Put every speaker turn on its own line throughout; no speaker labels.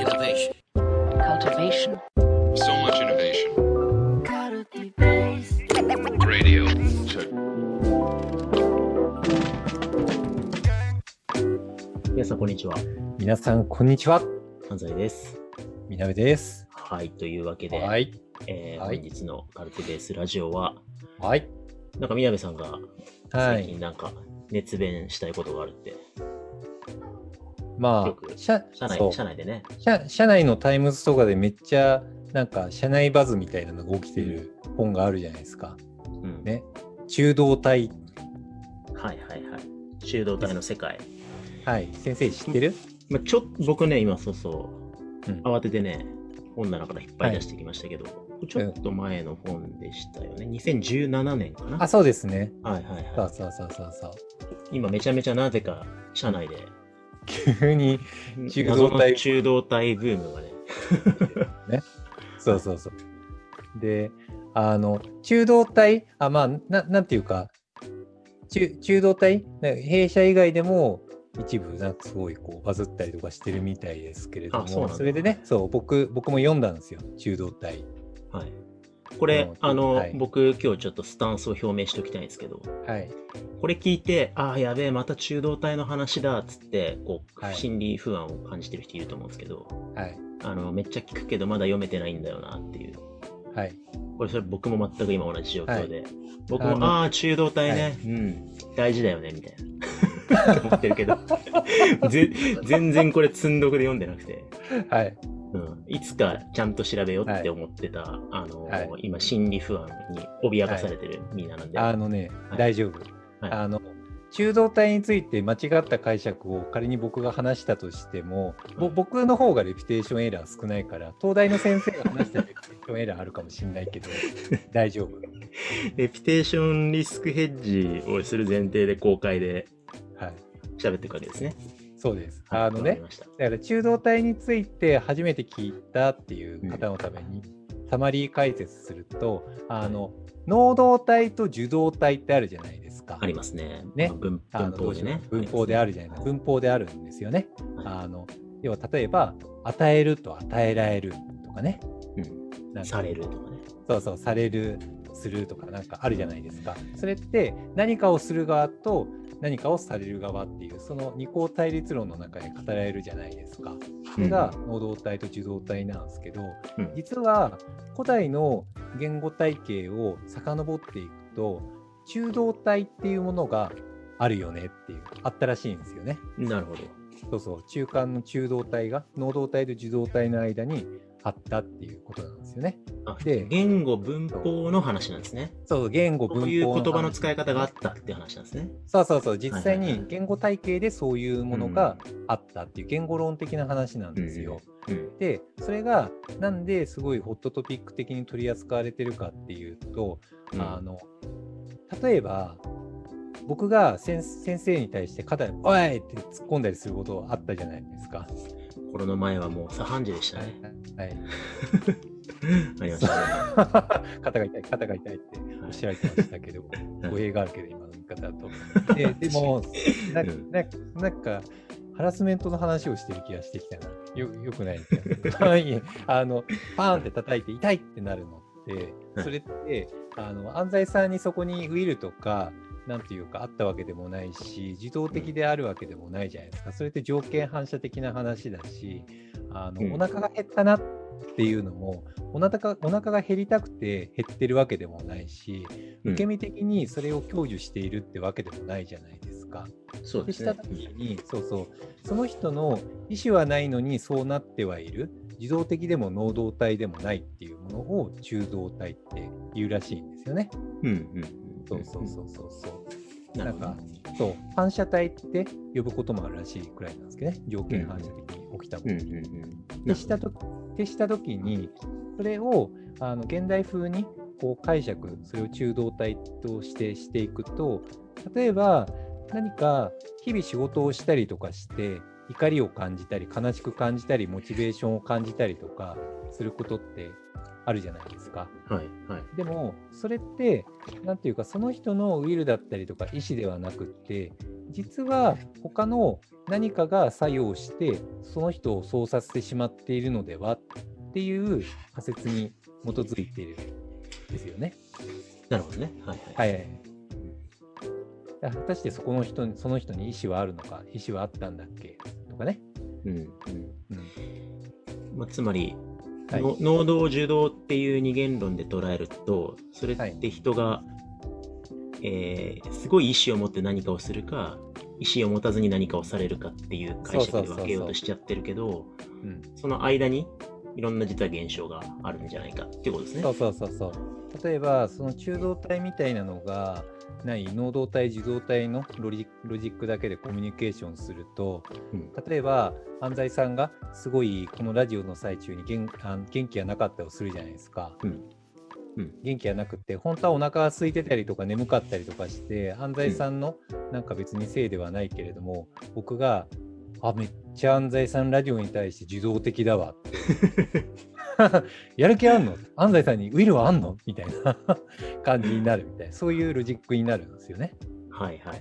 Innovation.
cultivation,
So much innovation. Radio. Check.
皆さん、こんにちは。
皆さん、こんにちは。
安西です。
みなべです。
はい、というわけで、
はい。
えー
はい
本日のカルティベースラジオは、
はい。
なんか宮部さんが
は
最
い。
近なんか熱弁したいことがあるって、
まあ、社
社内社内でね。
社社内のタイムズとかでめっちゃ、なんか、社内バズみたいなのが起きてる本があるじゃないですか。
うん、
ね。中動態。
はいはいはい。中動態の世界。
はい。先生知ってる？
まあ、ちょっと僕ね、今そうそう、
うん
慌ててね、本棚から引っ張り出してきましたけど、ちょっと前の本でしたよね。2017年かな。
あ、そうですね。
はいはい
そ
はい。
うそうそうそうそう。
今めちゃめちゃなぜか社内で
急に、中道体
中道体ブームが ね。
そうそうそう。で、あの、中道体、あ、まあ、ななんていうか、中中道体？ね弊社以外でも一部、なんかすごいこうバズったりとかしてるみたいですけれども、
あそうなんだ
それでね、そう、僕、僕も読んだんですよ、中道体。
はい。これ
う、ん
あの、
はい
僕今日ちょっとスタンスを表明しておきたいんですけど、
はい。
これ聞いて、ああ、やべえ、また中道体の話だっつって、こう、
はい
心理不安を感じてる人いると思うんですけど、
はい。
あの、めっちゃ聞くけどまだ読めてないんだよなっていう。
はい。
これ、それ僕も全く今同じ状況で、僕も、
あの
あ中道体ね、
はい
うん、大事だよね、みたいな。思ってるけど、ぜ全然これ積んどくで読んでなくて、
はい。
うん、いつかちゃんと調べようって思ってた、あの、
はい
今、心理不安に脅かされてる身なので、
あのね、
はい
大丈夫。
はい
あの、中道体について間違った解釈を仮に僕が話したとしても、僕の方がレピュテーションエラー少ないから、東大の先生が話したレピュテーションエラーあるかもしれないけど、大丈夫。
レピュテーションリスクヘッジをする前提で公開で
はい。
喋っていくわけですね。
そうです。
はい
あのね、だから中道体について初めて聞いたっていう方のために、サマリー解説すると、あの、能動体と受動体ってあるじゃないですか。
ありますね。
ね
まあ文法でね。
文法であるじゃないですか。文法であるんですよね。
はい
あの要は例えば、与えると与えられるとかね。
うんされるとかね。
そうそう、される、するとかなんかあるじゃないですか。それって何かをする側と何かをされる側っていう、その二項対立論の中で語られるじゃないですか。それが能動体と受動体なんですけど、
うん
実は古代の言語体系を遡っていくと、中動体っていうものがあるよねっていう、あったらしいんですよね。
なるほど。
そうそう、中間の中動体が能動体と受動体の間にあったっていうことなんですよね。
あ
で
言語文法の話なんですね。
そう、言語文法
こういう言葉の
話
使い方があったって話なんですね。
そうそうそう、実際に言語体系でそういうものがあったっていう言語論的な話なんですよ。
うん。
で、それがなんですごいホットトピック的に取り扱われてるかっていうと、
うん
あの例えば僕が先先生に対して肩に「おい!」って突っ込んだりすることあったじゃないですか。
コロナ前はもう左半時でした
はい。
ね。
はい、
ありましたね。
肩が痛い。肩が痛い。っておっしゃられてましたけど、
はい。
語弊があるけど今の言い。方だと。ででもな
うん
ななんかハラスメントの話をしてる気がしてきたな。よよくない。気がするい。えあのパーンって叩い。て痛い。ってなるのって、
はい。
それってあの安西さんにそこにウィルとかなんていうかあったわけでもないし自動的であるわけでもないじゃないですか。それって条件反射的な話だしあの、
うん
お腹が減ったなっていうのもお腹がお腹が減りたくて減ってるわけでもないし
うん
受け身的にそれを享受しているってわけでもないじゃないですか。
そうですね
でした。時に、そうそう、その人の意思はないのにそうなってはいる、自動的でも能動体でもないっていうものを中動体って言うらしいんですよね。
うんうん。
そうそうそうそうそう。
な
んか、そう、反射体って呼ぶこともあるらしいくらいなんですけどね、条件反射的に起きたこと。
うんうんうん。
消したと消した時にそれをあの現代風にこう解釈それを中動体としてしていくと例えば何か日々仕事をしたりとかして怒りを感じたり悲しく感じたりモチベーションを感じたりとかすることってあるじゃないですか。
はい。はい。
でも、それって、なんていうか、その人のウィルだったりとか意思ではなくって、実は他の何かが作用して、その人をそうさせてしまっているのではっていう仮説に基づいているんですよね。
なるほどね。はいはい。
はいはい。果たしてそこの人に、その人に意思はあるのか、意思はあったんだっけ？とかね。
うん。うん。
うん。
まあ、つまり、
はい
の能動受動っていう二元論で捉えると、それって人が、えーすごい意思を持って何かをするか、意思を持たずに何かをされるかっていう解釈で分けようとしちゃってるけど、
うん、
その間にいろんな実は現象があるんじゃないかっていうことですね。
そうそうそうそう。例えば、その中道体みたいなのがない能動体、受動体のロジロジックだけでコミュニケーションすると、
うん
例えば、安西さんがすごいこのラジオの最中に元あ元気がなかったをするじゃないですか。
うんうん
元気がなくって、本当はお腹が空いてたりとか眠かったりとかして、安西さんのなんか別にせいではないけれども、僕が、あ、めっちゃ安西さんラジオに対して受動的だわって。やる気あんの？安西さんにウィルはあんの？みたいな 感じになるみたいな、そういうロジックになるんですよね。
はいはいはい。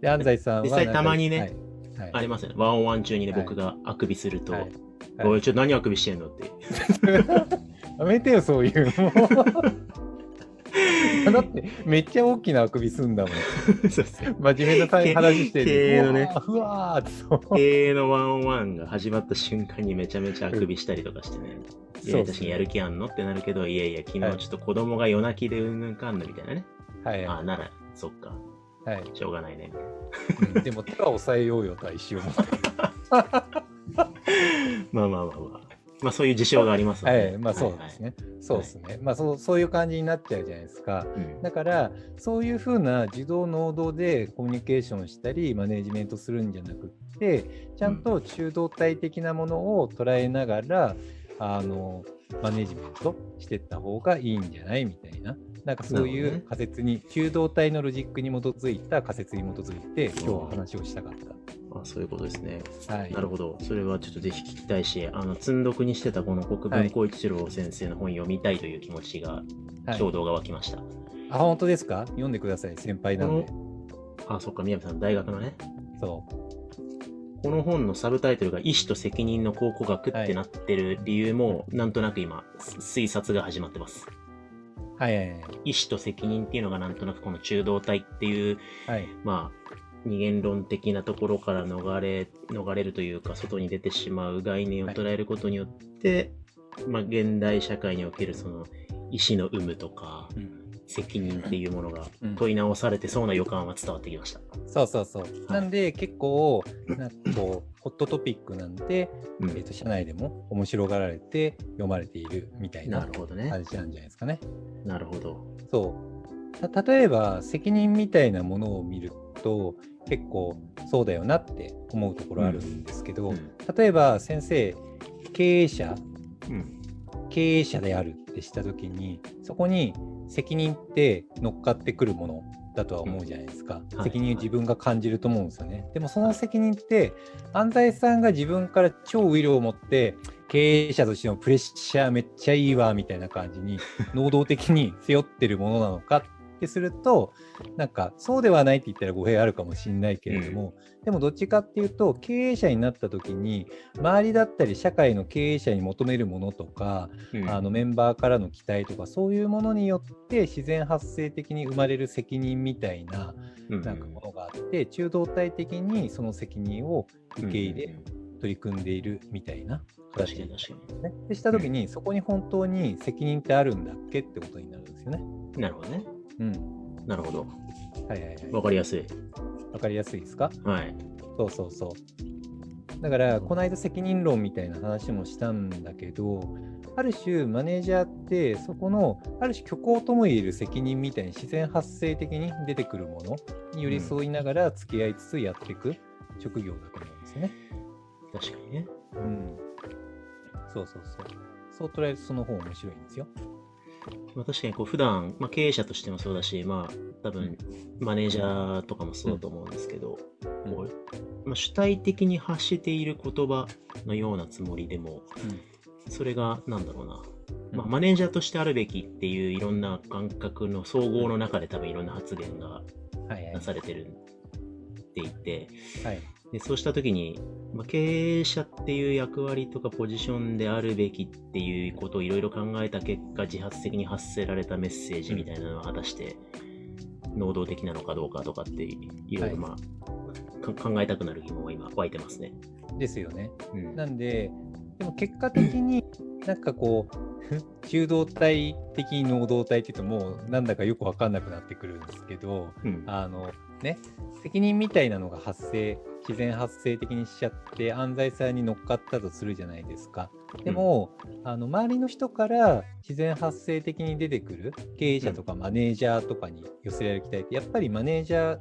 で、安西さんは
実際たまにね
はいはい
ありますよね。ワンオンワン中にね、
はい
僕があくびすると、
はい
おい、ちょっと何あくびしてんのって。
やめてよ、そういうの。だって、めっちゃ大きなあくびすんだもん。真面目な話して
経営のね
ふわーってそう。
経営のワンワンが始まった瞬間にめちゃめちゃあくびしたりとかしてね。いや、
そう
確かにやる気あんのってなるけど、いやいや、昨日ちょっと子供が夜泣きでうんぬんかんぬみたいなね。
はい。
ああ、なら、そっか、
はい
しょうがないね。
でも手は抑えようよとは一応思って。
まあまあまあまあ。まあそういう事象がありますので。
はい、まあそうですね。そうですね。まあそうそういう感じになっちゃうじゃないですか。
はいはい。うん
だから、そういうふうな受動能動でコミュニケーションしたり、マネジメントするんじゃなくって、ちゃんと中動体的なものを捉えながら、あの、マネジメントしていった方がいいんじゃない？みたいな。なんかそういう仮説に、中動体のロジックに基づいた仮説に基づいて、今日は話をしたかっ
あそういうことですね。
た。はい。
なるほど。それはちょっとぜひ聞きたいし、あの、積んどくにしてたこの国分光一郎先生の本読みたいという気持ちが、
はい
衝動が湧きました。
あ、本当ですか？読んでください。先輩なんで。
あ、そっか、宮部さん、大学のね。
そう。
この本のサブタイトルが意思と責任の考古学ってなってる理由も、なんとなく今、す推察が始まってます。
はいはいはい。
意思と責任っていうのがなんとなくこの中道体っていう、
はい。
まあ、二元論的なところから逃れ、逃れるというか、外に出てしまう概念を捉えることによって、まあ、現代社会におけるその、意思の有無とか、
うん
責任っていうものが
うん
問い直されてそうな予感は伝わってきました。
そうそうそう。なんで結構、なんかこう、ホットトピックなんで、
うん
えっと社内でも面白がられて読まれているみたいな
なるほどね。
感じなんじゃないですかね。
なるほど。
そう。た例えば、責任みたいなものを見ると、結構そうだよなって思うところあるんですけど、
うん
例えば先生、経営者、
うん。
経営者であるってしたときに、そこに責任って乗っかってくるものだとは思うじゃないですか。
はい
責任を自分が感じると思うんですよね。でもその責任って、安西さんが自分から超ウィルを持って、経営者としてのプレッシャーめっちゃいいわみたいな感じに、能動的に背負ってるものなのかってすると、なんかそうではないって言ったら語弊あるかもしれないけれども、でもどっちかっていうと、経営者になった時に、周りだったり社会の経営者に求めるものとか、
うん
あのメンバーからの期待とかそういうものによって自然発生的に生まれる責任みたいな
うん
なんかものがあって中道体的にその責任を受け入れ
うん
取り組んでいるみたいな
確かに確か
ね。でした時にそこに本当に責任ってあるんだっけってことになるんですよね。
に。なるほどね。
うん。
なるほど。
はいはいはい。
わかりやすい。
わかりやすいですか？
はい。
そうそうそう。だから、この間責任論みたいな話もしたんだけど、ある種マネージャーってそこのある種虚構ともいえる責任みたいに自然発生的に出てくるものに寄り添いながら付き合いつつやっていく職業だと思うんですよね。
確かにね。
うん。そうそうそう。そう捉えるとその方面白いんですよ。
まあ、確かにこう普段、まあ、経営者としてもそうだし、まあ多分マネージャーとかもそうだと思うんですけど、こうまあ、主体的に発している言葉のようなつもりでも、それが、なんだろうな。まあ、
うん
マネージャーとしてあるべきっていういろんな感覚の総合の中で多分いろんな発言が
はいはい。
なされてるっていて、
はい
でそうした時に、まあ、経営者っていう役割とかポジションであるべきっていうことをいろいろ考えた結果自発的に発せられたメッセージみたいなのは果たして能動的なのかどうかとかっていろいろま考えたくなる疑問は今湧いてますね。
ですよね。
うん
なんで、でも結果的になんかこう、中道体的に能動体って言うともうなんだかよく分かんなくなってくるんですけど、
うん
あのね、責任みたいなのが発生、自然発生的にしちゃって安西さんに乗っかったとするじゃないですか。でも、あの周りの人から自然発生的に出てくる経営者とかマネージャーとかに寄せられる期待って、やっぱりマネージャー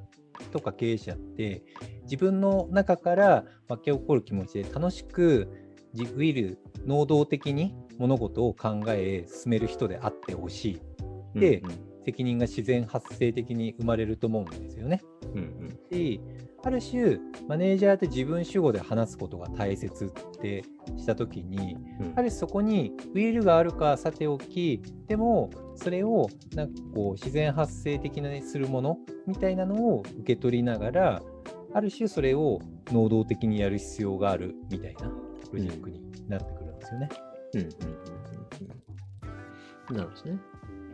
とか経営者って自分の中から湧き起こる気持ちで楽しく自ウィル能動的に物事を考え進める人であってほしい。で責任が自然発生的に生まれると思うんですよね。
うんうん
しある種マネージャーって自分主語で話すことが大切ってした時に
うん
ある種そこにウィルがあるかさておきでもそれをなんかこう自然発生的にするものみたいなのを受け取りながらある種それを能動的にやる必要があるみたいなロジックになってくるんですよね。
うんうんうんうんなるほどね。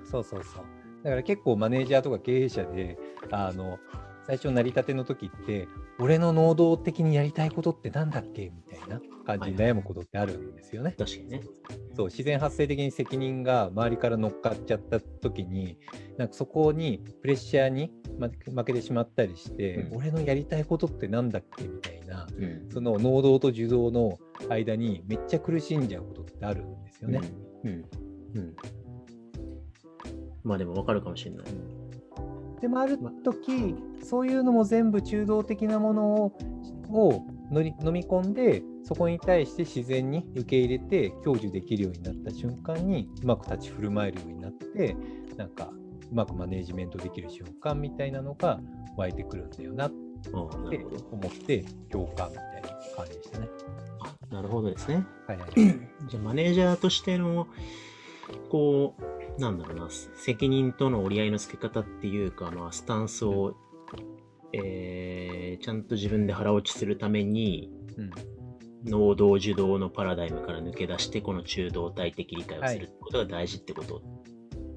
そうそうそう。だから結構マネージャーとか経営者で、あの、最初成り立ての時って、俺の能動的にやりたいことってなんだっけみたいな感じで悩むことってあるんですよね。
確かにね。
そう、自然発生的に責任が周りから乗っかっちゃった時に、なんかそこにプレッシャーに負けてしまったりして、
うん
俺のやりたいことってなんだっけみたいな、
うん
その能動と受動の間にめっちゃ苦しんじゃうことってあるんですよね。
うん。うん。うんまあでもわかるかもしれない。
でもある時、そういうのも全部中道的なものををのり飲み込んでそこに対して自然に受け入れて享受できるようになった瞬間にうまく立ち振る舞えるようになってなんかうまくマネージメントできる瞬間みたいなのが湧いてくるんだよなって。思って共感みたいな感じでしたね。
あなるほどですね。
はいはい、
じゃあマネージャーとしての、こう、なんだろうな、責任との折り合いのつけ方っていうか、まあ、スタンスを、えー、ちゃんと自分で腹落ちするために、
うん
能動受動のパラダイムから抜け出して、この中道体的理解をすることが大事ってこと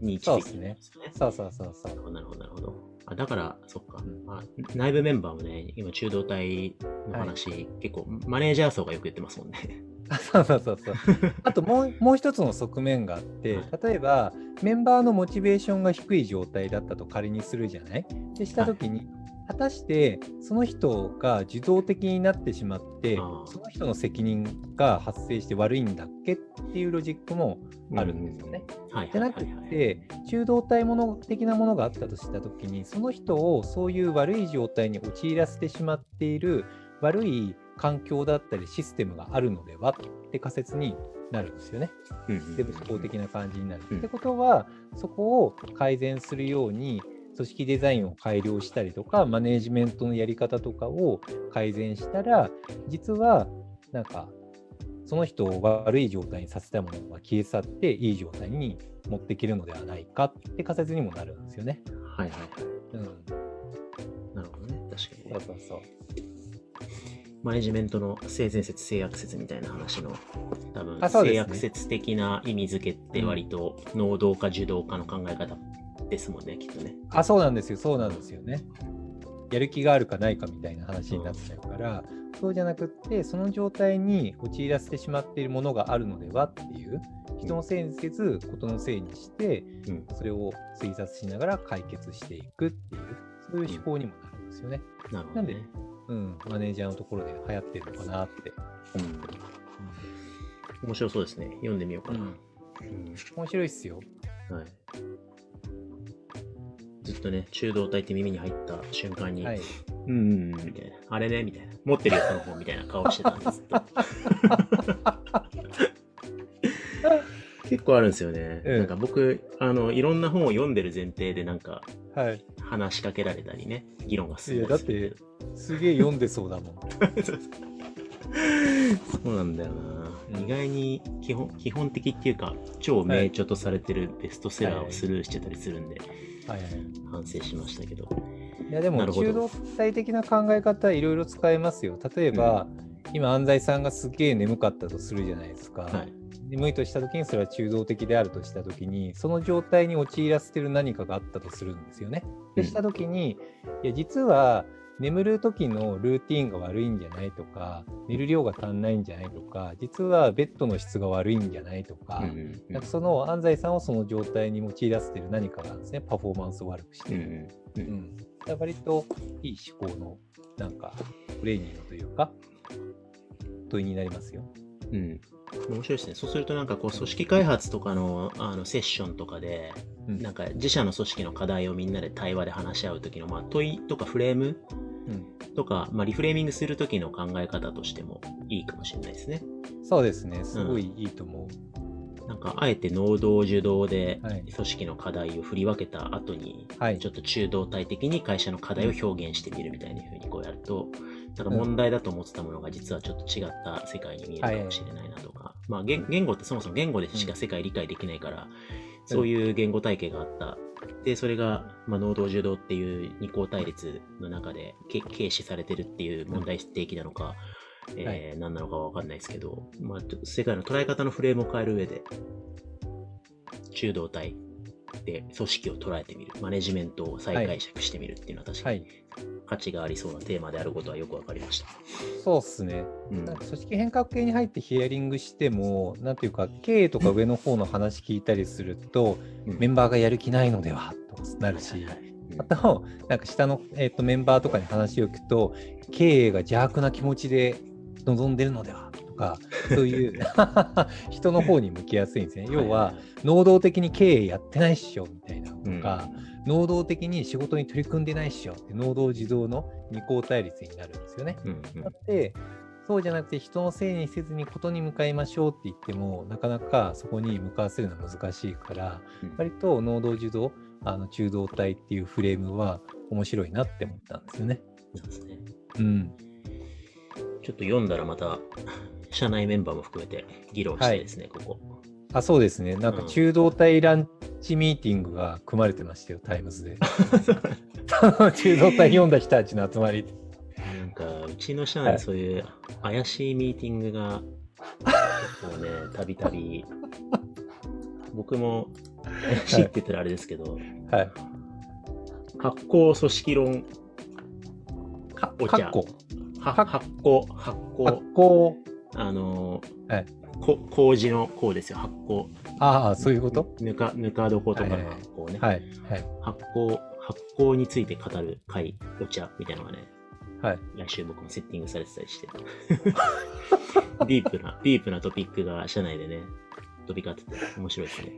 に位置づけてるんですよね。
そうそうそうそう。
なるほど、なるほど。あだから、そっか、
うん
あ。内部メンバーもね、今、中道体の話、結構、マネージャー層がよく言ってますもんね。
あそうそうそうそう。あともうもう一つの側面があって、例えばメンバーのモチベーションが低い状態だったと仮にするじゃない？でしたときに、果たしてその人が受動的になってしまってその人の責任が発生して悪いんだっけ？っていうロジックもあるんですよね。
はい
じゃなく。て中道体もの的なものがあったとしたときにその人をそういう悪い状態に陥らせてしまっている悪い環境だったりシステムがあるのではって仮説になるんですよね。で、思考的な感じになる。
うん
ってことは、そこを改善するように、組織デザインを改良したりとか、マネージメントのやり方とかを改善したら、実は、なんか、その人を悪い状態にさせたものが消え去って、いい状態に持っていけるのではないかって仮説にもなるんですよね。
はいはいはい。
うん。
なるほどね。確かにね
そう。そうそう。
マネジメントの性善説、性悪説みたいな話の、多分、性悪説的な意味付けって割と能動か受動かの考え方ですもんね、きっとね。
あ、そうなんですよ、そうなんですよね。やる気があるかないかみたいな話になっちゃうから、そうじゃなくって、その状態に陥らせてしまっているものがあるのではっていう、人のせいにせず、ことのせいにして、
うん。
それを推察しながら解決していくっていう、そういう思考にもなるんですよね。
なるほどね。
うん、マネージャーのところで流行ってるのかなって。
うん。面白そうですね。読んでみようかな。
うん
うん
面白いっすよ。
はい。ずっとね、中道体って耳に入った瞬間に、
はい。
うんみたいな。あれねみたいな。持ってるよ、その本みたいな顔してたんです。ず っと結構あるんですよね。
うん
なんか僕、あの、いろんな本を読んでる前提でなんか
はい。
話しかけられたりね、議論が
いや、だっ
進んだりする
て、すげえ読んでそうだもん。
そうなんだよな。意外に基本基本的っていうか、超名著とされてるベストセラーをスルーしてたりするんで、
はいはい。
反省しましたけど。
いやでも
なるほど
中道体的な考え方いろいろ使えますよ。例えば、今安西さんがすげえ眠かったとするじゃないですか。
はい。
眠いとした時にそれは中道的であるとした時にその状態に陥らせてる何かがあったとするんですよね。で
うん
した時にいや実は眠る時のルーティンが悪いんじゃないとか寝る量が足んないんじゃないとか実はベッドの質が悪いんじゃないとか,、なんかその安西さんをその状態に陥らせてる何かがですねパフォーマンスを悪くしてる。
うんうんう
うんん、だから割といい思考のなんかトレーニングというか問いになりますよ。
うん。面白いですね。そうするとなんかこう組織開発とかのあのセッションとかで、
うん
なんか自社の組織の課題をみんなで対話で話し合う時の、まあ、問いとかフレーム
うん
とか、まあ、リフレーミングする時の考え方としてもいいかもしれないですね。
そうですね、すごいいいと思う。
なんかあえて能動受動で
はい。
組織の課題を振り分けた後に、
はい。
ちょっと中動体的に会社の課題を表現してみるみたいな風にこうやると、なんか問題だと思ってたものが実はちょっと違った世界に見えるかもしれないなとか、まあ言言語ってそもそも言語でしか世界理解できないから、そういう言語体系があった。で、それが、まあ、能動受動っていう二項対立の中でけ軽視されてるっていう問題提起なのか、えー何なのかはわかんないですけど、まあ、世界の捉え方のフレームを変える上で、中道体で組織を捉えてみる、マネジメントを再解釈してみるっていうのは確かに
はい、
価値がありそうなテーマであることはよくわかりました。
そうっすね。
うん。
なんか組織変革系に入ってヒアリングしても、なんていうか、経営とか上の方の話聞いたりすると、
うん。
メンバーがやる気ないのではとなるし、あと、なんか下の、えー、とメンバーとかに話を聞くと、経営が邪悪な気持ちで臨んでるのではとか、そういう 人の方に向きやすいんですね。要は、能動的に経営やってないっしょみたいなとか、能動的に仕事に取り組んでないっしょって、能動自動の二項対立になるんですよね。
うんうん
だって、そうじゃなくて人のせいにせずにことに向かいましょうって言っても、なかなかそこに向かわせるのは難しいから、
うん
割と能動受動、あの中動体っていうフレームは面白いなって思ったんですよね。
なんですね。
うん。
ちょっと読んだらまた、社内メンバーも含めて議論したいですね、ここ。
あ、そうですね。なんか
うん
中動態ランチミーティングが組まれてましたよ、タイムズで。中動態読んだ人たちの集まり。
なんか、うちの社内そういう怪しいミーティングが、結構ね、たびたび、僕も怪しいって言ったらあれですけど、
はい。
発行組織論、
か
お茶
かっこ。
は
は
発行、発行
発、行。
あのー
はい
こ麹のこうですよ、発行。
ああ、そういうこと？
ぬか、ぬか床とかの発行ね。
はい。はい。
発行、発行について語る会、お茶みたいなのがね、
はい。
来週僕もセッティングされてたりして。ディープな、ディープなトピックが社内でね、飛び交ってて面白いですね。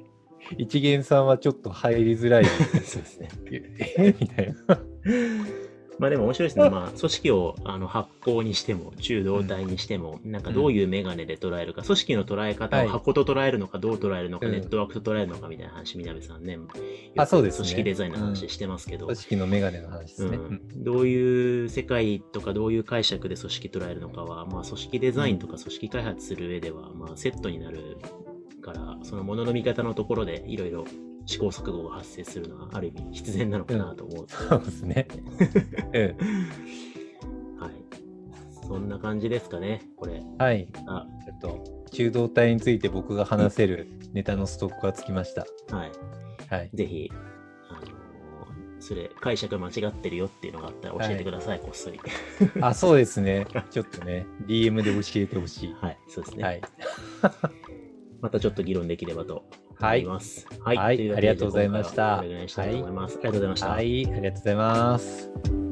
一元さんはちょっと入りづらい。
そうですね。
えみたいな。
まあでも面白いですね。まあ組織をあの発行にしても、中動体にしても、なんかどういうメガネで捉えるか、組織の捉え方
はい。
を箱と捉えるのか、どう捉えるのか、
うん。
ネットワークと捉えるのかみたいな話、みなべさんね。
あそうですね。
組織デザインの話してますけど、
組織のメガネの話ですね。
うん。どういう世界とかどういう解釈で組織捉えるのかは、まあ、組織デザインとか組織開発する上では、まあ、セットになるからそのものの見方のところでいろいろ試行錯誤が発生するのはある意味必然なのかなと思う、
そうですね。うん。
はいそんな感じですかねこれ
はい。
あ
ちょっと、中動体について僕が話せるネタのストックがつきました。
はい
はい。
ぜひあのーそれ解釈間違ってるよっていうのがあったら教えてください、こっそり
あ、そうですね。ちょっとね、DM で教えてほしい。
はいそうですね、
はい。
またちょっと議論できればと思
はい
います。はい。
はいありがとうございました
じゃあ今回はこれぐらいにしたいと思います。ありがとうございました。
はい。ありがとうございます。